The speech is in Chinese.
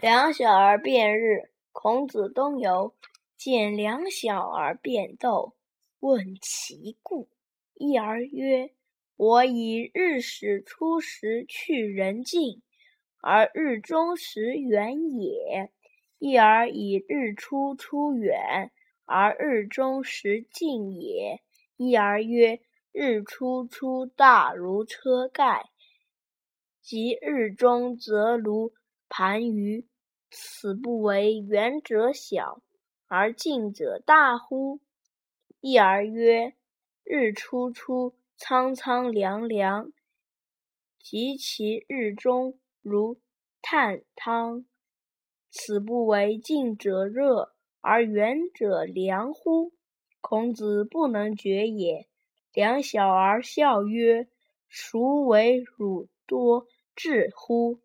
两小儿辩日，孔子东游，见两小儿辩斗，问其故。一儿曰：“我以日始出时去人近，而日中时远也；一儿以日出出远，而日中时近也。”一儿曰：“日出出大如车盖，及日中则如盘盂。此不为远者小，而近者大乎？”一儿曰：“日出出苍苍凉凉，及其日中如探汤。此不为近者热，而远者凉乎？”孔子不能决也。两小儿笑曰：“孰为汝多智乎？”